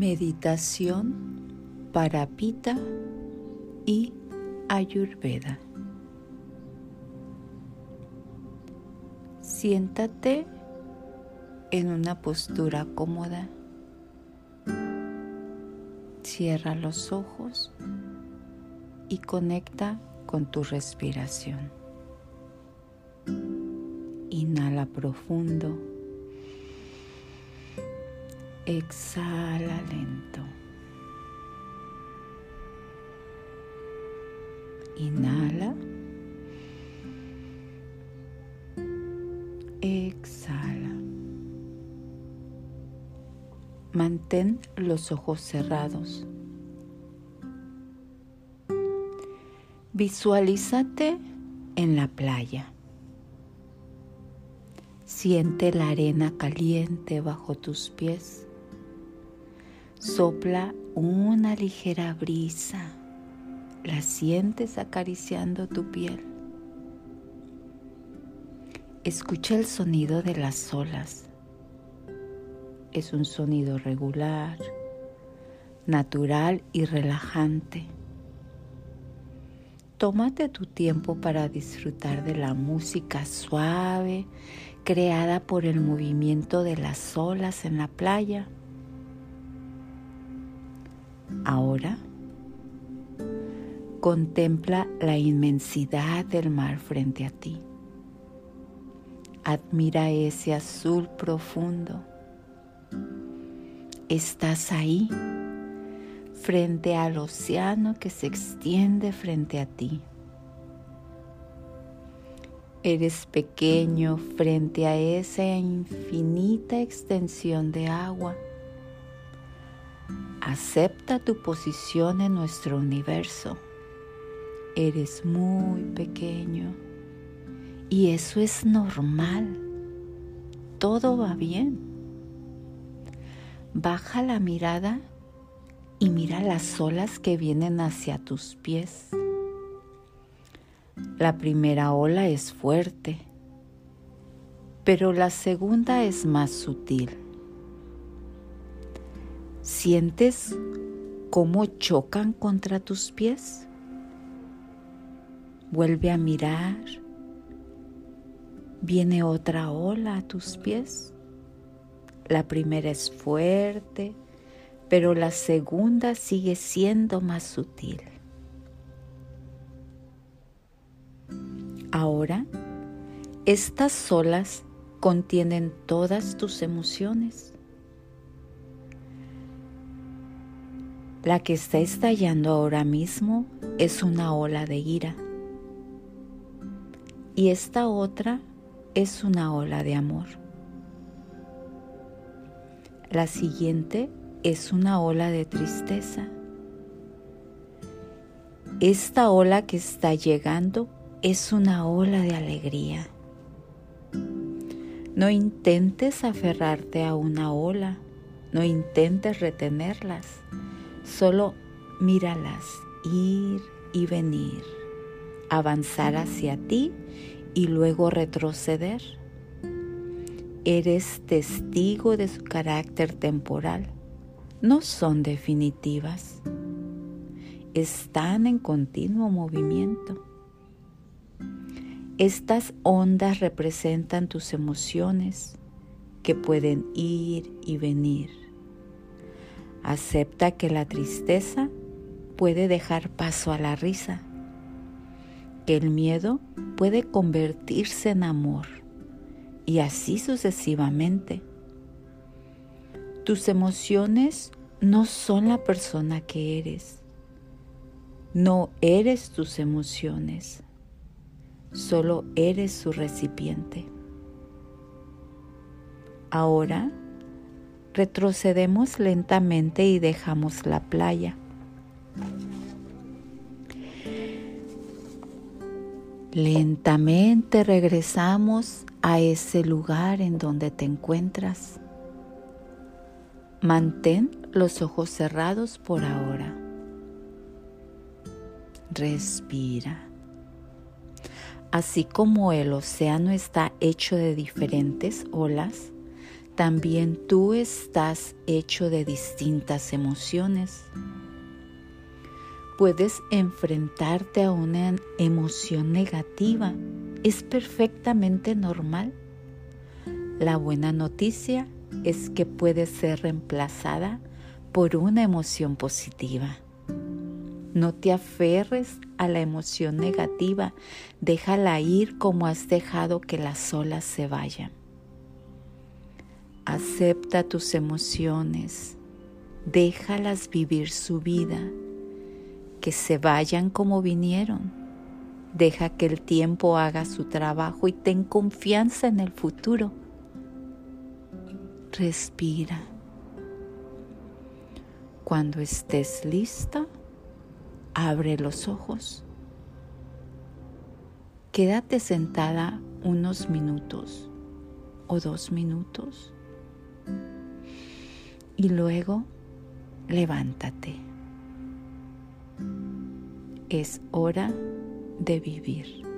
Meditación para Pita y Ayurveda. Siéntate en una postura cómoda. Cierra los ojos y conecta con tu respiración. Inhala profundo. Exhala lento. Inhala. Exhala. Mantén los ojos cerrados. Visualízate en la playa. Siente la arena caliente bajo tus pies. Sopla una ligera brisa. La sientes acariciando tu piel. Escucha el sonido de las olas. Es un sonido regular, natural y relajante. Tómate tu tiempo para disfrutar de la música suave creada por el movimiento de las olas en la playa. Ahora contempla la inmensidad del mar frente a ti. Admira ese azul profundo. Estás ahí frente al océano que se extiende frente a ti. Eres pequeño frente a esa infinita extensión de agua. Acepta tu posición en nuestro universo. Eres muy pequeño y eso es normal. Todo va bien. Baja la mirada y mira las olas que vienen hacia tus pies. La primera ola es fuerte, pero la segunda es más sutil. ¿Sientes cómo chocan contra tus pies? Vuelve a mirar. Viene otra ola a tus pies. La primera es fuerte, pero la segunda sigue siendo más sutil. Ahora, estas olas contienen todas tus emociones. La que está estallando ahora mismo es una ola de ira. Y esta otra es una ola de amor. La siguiente es una ola de tristeza. Esta ola que está llegando es una ola de alegría. No intentes aferrarte a una ola, no intentes retenerlas, solo míralas ir y venir, avanzar hacia ti y luego retroceder. Eres testigo de su carácter temporal no son definitivas, están en continuo movimiento. Estas ondas representan tus emociones que pueden ir y venir. Acepta que la tristeza puede dejar paso a la risa, que el miedo puede convertirse en amor y así sucesivamente tus emociones no son la persona que eres. No eres tus emociones. Solo eres su recipiente. Ahora retrocedemos lentamente y dejamos la playa. Lentamente regresamos a ese lugar en donde te encuentras. Mantén los ojos cerrados por ahora. Respira. Así como el océano está hecho de diferentes olas, también tú estás hecho de distintas emociones. Puedes enfrentarte a una emoción negativa. Es perfectamente normal. La buena noticia es que puede ser reemplazada por una emoción positiva. No te aferres a la emoción negativa, déjala ir como has dejado que las olas se vayan. Acepta tus emociones, déjalas vivir su vida, que se vayan como vinieron. Deja que el tiempo haga su trabajo y ten confianza en el futuro respira. Cuando estés lista, abre los ojos. Quédate sentada unos minutos o dos minutos y luego levántate. Es hora de vivir.